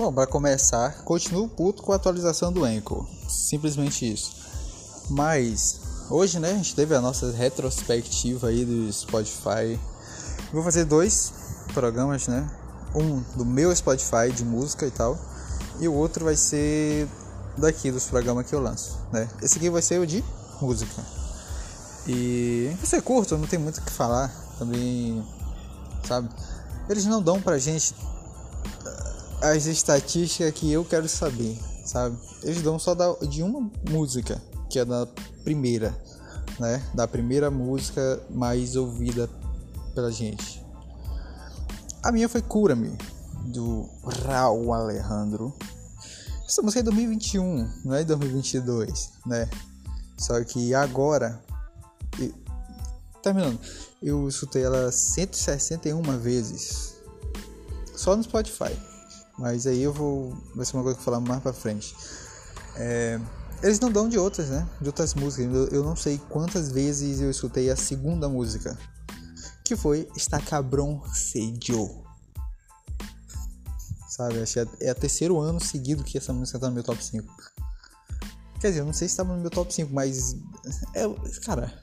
Bom, para começar, continuo puto com a atualização do Anchor. Simplesmente isso. Mas hoje, né, a gente teve a nossa retrospectiva aí do Spotify. Vou fazer dois programas, né? Um do meu Spotify de música e tal, e o outro vai ser daqui dos programas que eu lanço, né? Esse aqui vai ser o de música. E vai ser curto, não tem muito o que falar, também, sabe? Eles não dão pra gente as estatísticas que eu quero saber, sabe? Eles dão só da, de uma música, que é da primeira, né? Da primeira música mais ouvida pela gente. A minha foi Cura-me, do Raul Alejandro. Essa música é 2021, não é 2022, né? Só que agora. terminando, eu escutei ela 161 vezes. Só no Spotify. Mas aí eu vou. Vai ser uma coisa que eu vou falar mais pra frente. É, eles não dão de outras, né? De outras músicas. Eu, não sei quantas vezes eu escutei a segunda música. Que foi Está Cabrão Sedio. Sabe? É, o terceiro ano seguido que essa música tá no meu top 5. Quer dizer, eu não sei se estava no meu top 5, mas. É, cara,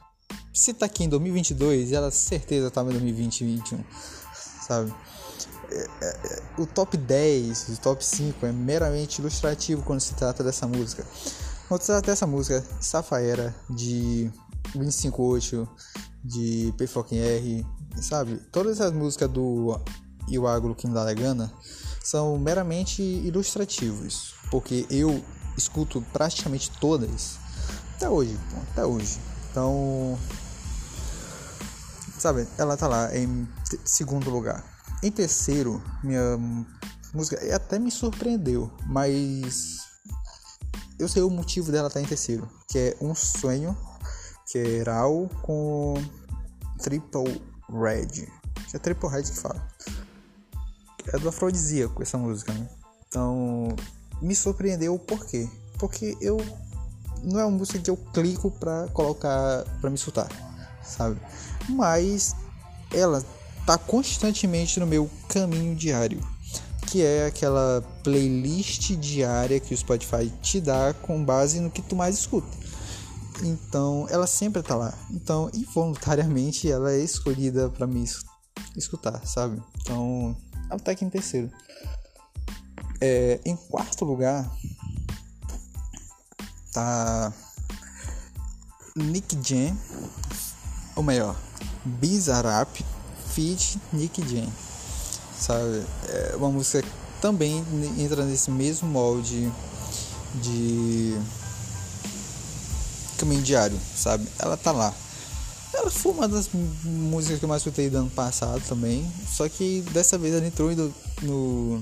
se tá aqui em 2022, ela certeza tava em 2020 e 2021. Sabe? É, é, é, o top 10, o top 5 é meramente ilustrativo quando se trata dessa música. Quando se trata dessa música, Safaera, de 258, de Payfocken R, sabe? Todas as músicas do Iwagro Kim da Legana são meramente ilustrativos, porque eu escuto praticamente todas até hoje, até hoje. Então, sabe, ela tá lá em segundo lugar. Em terceiro, minha música até me surpreendeu, mas eu sei o motivo dela estar tá em terceiro, que é Um Sonho, que é Rau com Triple Red. Que é Triple Red que fala. É do afrodisíaco essa música, né? Então, me surpreendeu por quê? Porque eu não é uma música que eu clico pra colocar pra me escutar, sabe? Mas ela tá constantemente no meu caminho diário, que é aquela playlist diária que o Spotify te dá com base no que tu mais escuta. Então, ela sempre tá lá. Então, involuntariamente ela é escolhida para mim escutar, sabe? Então, ela tá aqui em terceiro. É, em quarto lugar tá Nick Jam, ou melhor, Bizarrap feat Nick Jam, sabe? É uma música que também entra nesse mesmo molde de caminho diário, sabe? Ela tá lá. Ela foi uma das músicas que eu mais escutei do ano passado também, só que dessa vez ela entrou no no,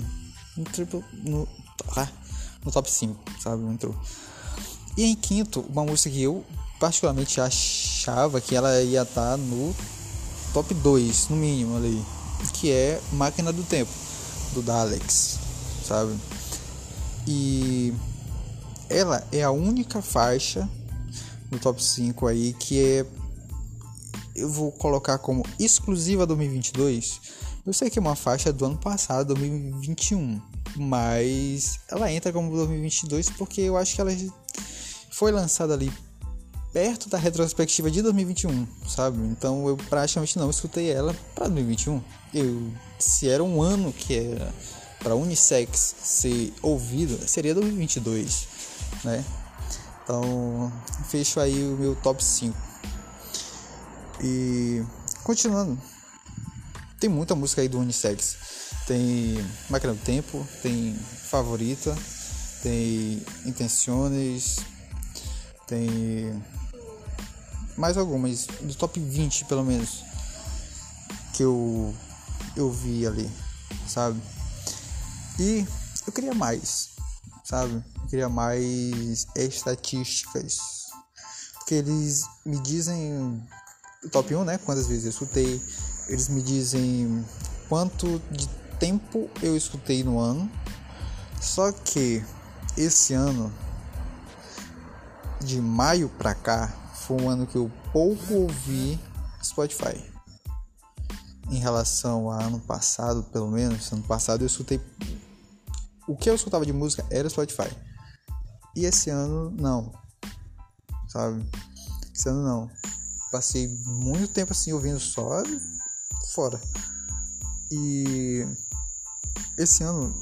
no no, ah, no top 5, sabe? Entrou. E em quinto, uma música que eu particularmente achava que ela ia estar tá no top 2, no mínimo ali, que é Máquina do Tempo, do Daleks, sabe? E ela é a única faixa no top 5 aí que é eu vou colocar como exclusiva 2022. Eu sei que é uma faixa do ano passado, 2021, mas ela entra como 2022 porque eu acho que ela foi lançada ali perto da retrospectiva de 2021, sabe? Então eu praticamente não escutei ela para 2021. Eu, se era um ano que era para unissex ser ouvido, seria 2022, né? Então fecho aí o meu top 5. E continuando, tem muita música aí do unissex. Tem Máquina do Tempo, tem Favorita, tem Intenções, tem mais algumas, do top 20 pelo menos, que eu, eu vi ali, sabe? E eu queria mais, sabe? Eu queria mais estatísticas. Porque eles me dizem o top 1, né? Quantas vezes eu escutei. Eles me dizem quanto de tempo eu escutei no ano. Só que esse ano, de maio pra cá, foi um ano que eu pouco ouvi Spotify. Em relação a ano passado, pelo menos, ano passado eu escutei o que eu escutava de música era Spotify. E esse ano, não. Sabe? Esse ano, não. Passei muito tempo assim ouvindo só fora. E esse ano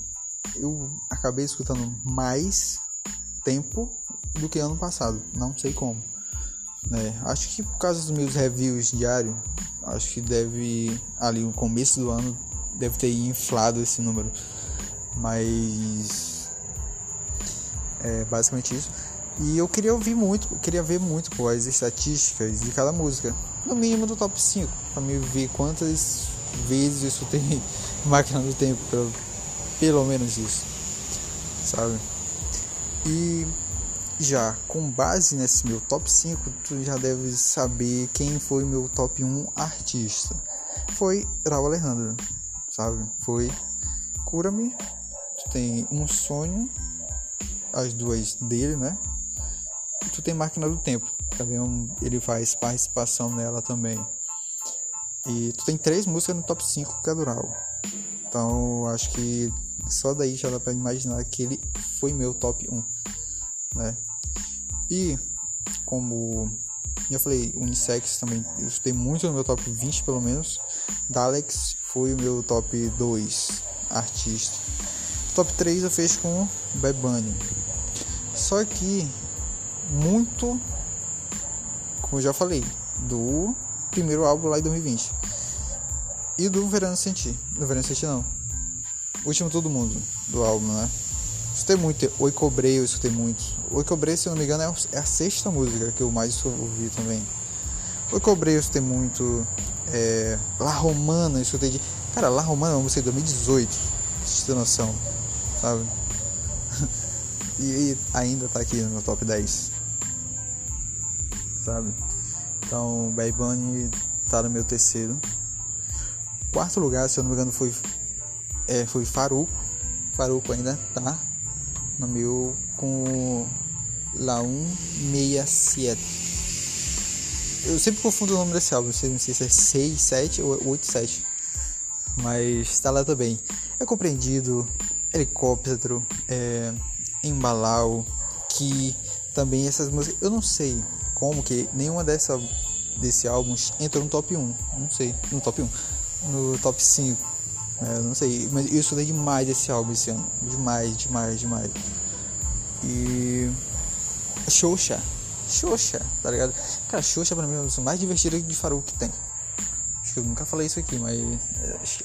eu acabei escutando mais tempo do que ano passado. Não sei como. Né? Acho que por causa dos meus reviews diários, acho que deve ali no começo do ano deve ter inflado esse número. Mas é basicamente isso. E eu queria ouvir muito, queria ver muito pô, as estatísticas de cada música. No mínimo do top 5, para me ver quantas vezes isso tem máquina do tempo, pelo, pelo menos isso. Sabe? E já com base nesse meu top 5, tu já deve saber quem foi meu top 1 artista. Foi Raul Alejandro, sabe? Foi Cura-me, tu tem Um Sonho, as duas dele, né? E tu tem Máquina do Tempo, também ele faz participação nela também. E tu tem três músicas no top 5 que é do Raul. Então acho que só daí já dá pra imaginar que ele foi meu top 1 né? E como eu falei, Unisex também, eu escutei muito no meu top 20 pelo menos. Dalex foi o meu top 2 artista. Top 3 eu fiz com Bunny. Só que muito, como eu já falei, do primeiro álbum lá em 2020. E do Verano Sentir. Do Verano Sentir não. Último Todo Mundo do álbum, né? Escutei muito. Oi Cobrei, eu escutei muito. Oi Cobrei, se eu não me engano, é a sexta música que eu mais ouvi também. Oi Cobrei, eu escutei muito. É, La Romana, eu escutei de. Cara, La Romana é uma música de 2018, pra você ter noção, sabe? e, e, ainda tá aqui no meu top 10, sabe? Então, Bad Bunny tá no meu terceiro. Quarto lugar, se eu não me engano, foi, é, foi Faruco. Faruco ainda tá no meu com La 167. Eu sempre confundo o nome desse álbum, não sei se é 6, 7 ou 8, 7. Mas está lá também. É compreendido, helicóptero, é, embalau, que também essas músicas. Eu não sei como que nenhuma dessa, desse álbum entrou no top 1. Não sei, no top 1. No top 5 é, não sei, mas eu estudei demais esse álbum esse ano. Demais, demais, demais. E. Xoxa. Xoxa, tá ligado? Cara, Xoxa pra mim é o mais divertido de Faruk que tem. Acho que eu nunca falei isso aqui, mas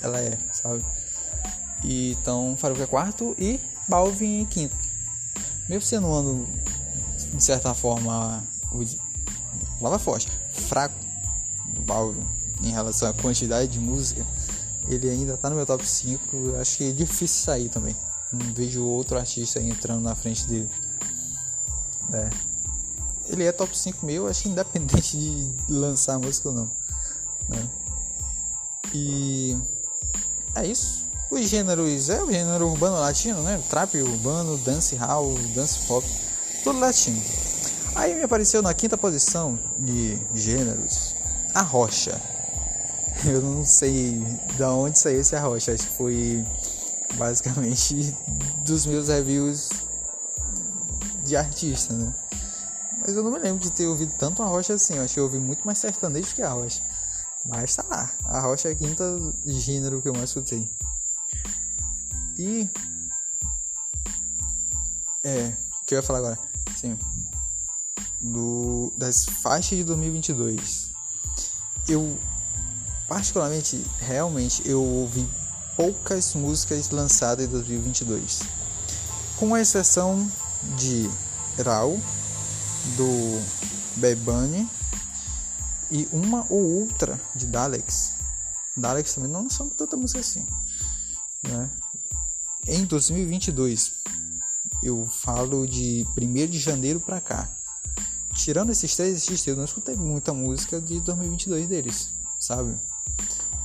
ela é, sabe? E, então, Faruk é quarto e Balvin é quinto. Mesmo sendo um ano, de certa forma, lava forte, fraco do Balvin em relação à quantidade de música ele ainda tá no meu top 5. Acho que é difícil sair também. Não vejo outro artista entrando na frente dele. É. Ele é top 5 meu, acho que independente de lançar música ou não. Né? E é isso. Os gêneros é o gênero urbano latino, né? Trap urbano, dance hall, dance pop, tudo latino. Aí me apareceu na quinta posição de gêneros a rocha. Eu não sei da onde saiu esse arrocha. Acho que foi basicamente dos meus reviews de artista, né? Mas eu não me lembro de ter ouvido tanto a rocha assim. Eu acho que eu ouvi muito mais sertanejo que a rocha. Mas tá lá. A rocha é a quinta gênero que eu mais escutei. E. É. O que eu ia falar agora? Sim. Do, das faixas de 2022. Eu Particularmente, realmente, eu ouvi poucas músicas lançadas em 2022, com exceção de Rau, do Bebani e uma ou outra de Dalex. Dalex também não são tanta música assim, né? Em 2022, eu falo de 1 de janeiro pra cá. Tirando esses três artistas, eu não escutei muita música de 2022 deles, sabe?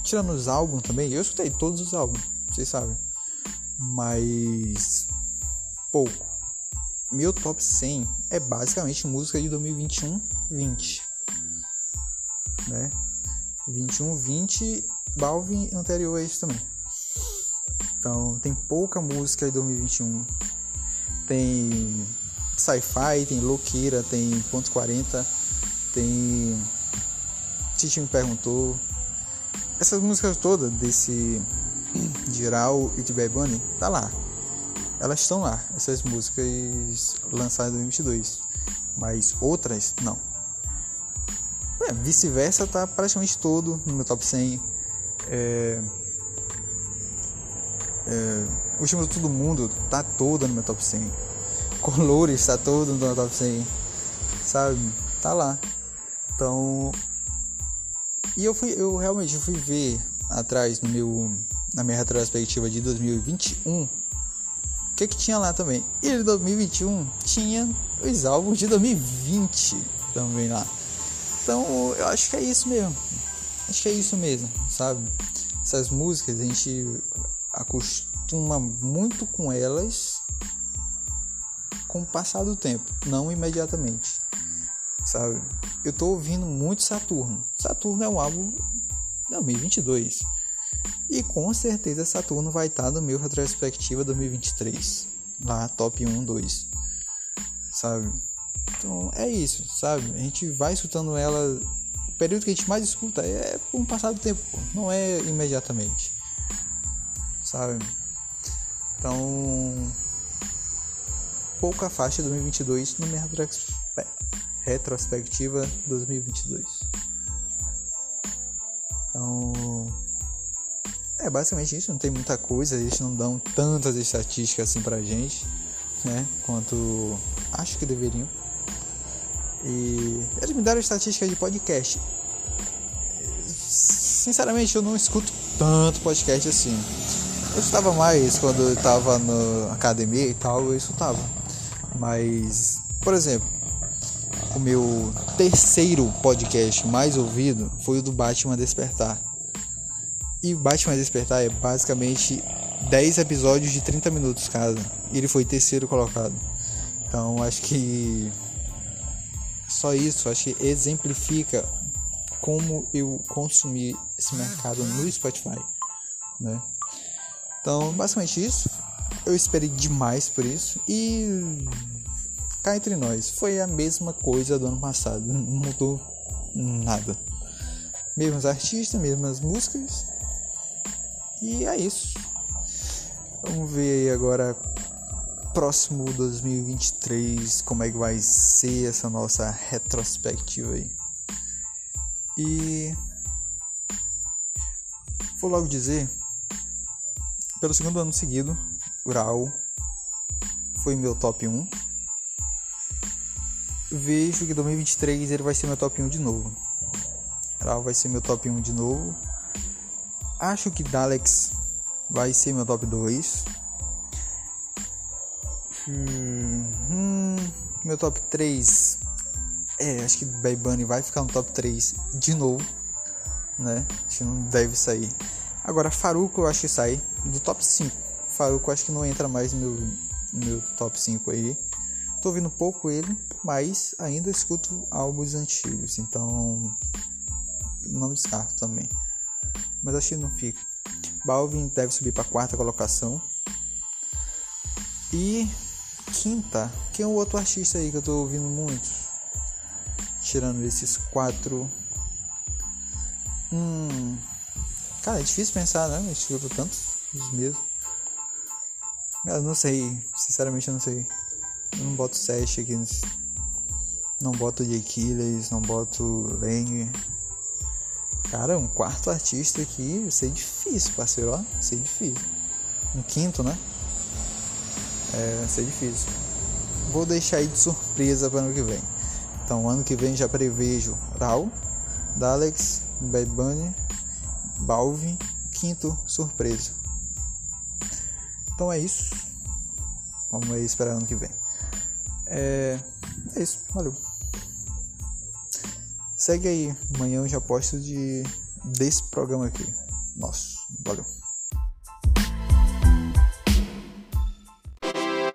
Tirando os álbuns também, eu escutei todos os álbuns, vocês sabem. Mas pouco. Meu top 100 é basicamente música de 2021, 20. Né? 21, 20, Balvin anterior a isso também. Então tem pouca música em 2021. Tem sci-fi, tem louqueira, tem ponto 40, tem Titi me perguntou. Essas músicas todas desse Giral e de Bad Bunny tá lá. Elas estão lá, essas músicas lançadas em 2022. Mas outras não. É, Vice-versa tá praticamente todo no meu top 100. É, é, o último de todo mundo tá todo no meu top 100. Colores tá todo no meu top 100. Sabe? Tá lá. Então. E eu fui, eu realmente fui ver atrás no meu na minha retrospectiva de 2021 o que que tinha lá também. E em 2021 tinha os álbuns de 2020 também lá. Então eu acho que é isso mesmo. Acho que é isso mesmo, sabe? Essas músicas a gente acostuma muito com elas com o passar do tempo, não imediatamente. Sabe? Eu tô ouvindo muito Saturno. Saturno é um álbum 2022. E com certeza Saturno vai estar no meu retrospectiva 2023, lá top 1, 2. Sabe? Então é isso, sabe? A gente vai escutando ela. O período que a gente mais escuta é por um passado tempo, pô. não é imediatamente sabe? Então, pouca faixa 2022 no minha retrospectiva 2022. Então, é basicamente isso, não tem muita coisa, eles não dão tantas estatísticas assim pra gente, né? Quanto acho que deveriam. E eles me deram estatística de podcast. Sinceramente, eu não escuto tanto podcast assim. Eu escutava mais quando eu estava na academia e tal, eu escutava. Mas, por exemplo, o meu terceiro podcast mais ouvido foi o do Batman Despertar. E Batman Despertar é basicamente 10 episódios de 30 minutos cada. E ele foi terceiro colocado. Então acho que só isso, acho que exemplifica como eu consumi esse mercado no Spotify, né? Então, basicamente isso. Eu esperei demais por isso. E cá entre nós, foi a mesma coisa do ano passado. Não mudou nada. Mesmos artistas, mesmas músicas. E é isso. Vamos ver aí agora próximo 2023 como é que vai ser essa nossa retrospectiva aí. E vou logo dizer pelo segundo ano seguido, Ural foi meu top 1. Vejo que 2023 ele vai ser meu top 1 de novo. Ural vai ser meu top 1 de novo. Acho que Dalex vai ser meu top 2. Hum, hum, meu top 3. É, acho que Bad Bunny vai ficar no top 3 de novo. Né? Acho que não deve sair. Agora, Faruco eu acho que sai do top 5. Faruco eu acho que não entra mais no meu, no meu top 5 aí. Tô ouvindo pouco ele, mas ainda escuto álbuns antigos, então não descarto também. Mas acho que não fica. Balvin deve subir para quarta colocação. E quinta, quem é o outro artista aí que eu tô ouvindo muito? Tirando esses quatro. Hum, Cara, é difícil pensar, né? Eu escuto tantos mesmo. Eu não sei, sinceramente eu não sei. Eu não boto Sesh aqui. Não boto J Killers, não boto Lang. Cara, um quarto artista aqui, vai ser difícil, parceiro, ó. Vai ser difícil. Um quinto, né? É, vai ser difícil. Vou deixar aí de surpresa para ano que vem. Então, ano que vem já prevejo Raul, Dalex, Bad Bunny Balvin, quinto surpreso. Então é isso. Vamos aí esperar ano que vem. É, é isso, valeu. Segue aí, amanhã eu já posto de desse programa aqui. Nossa, valeu.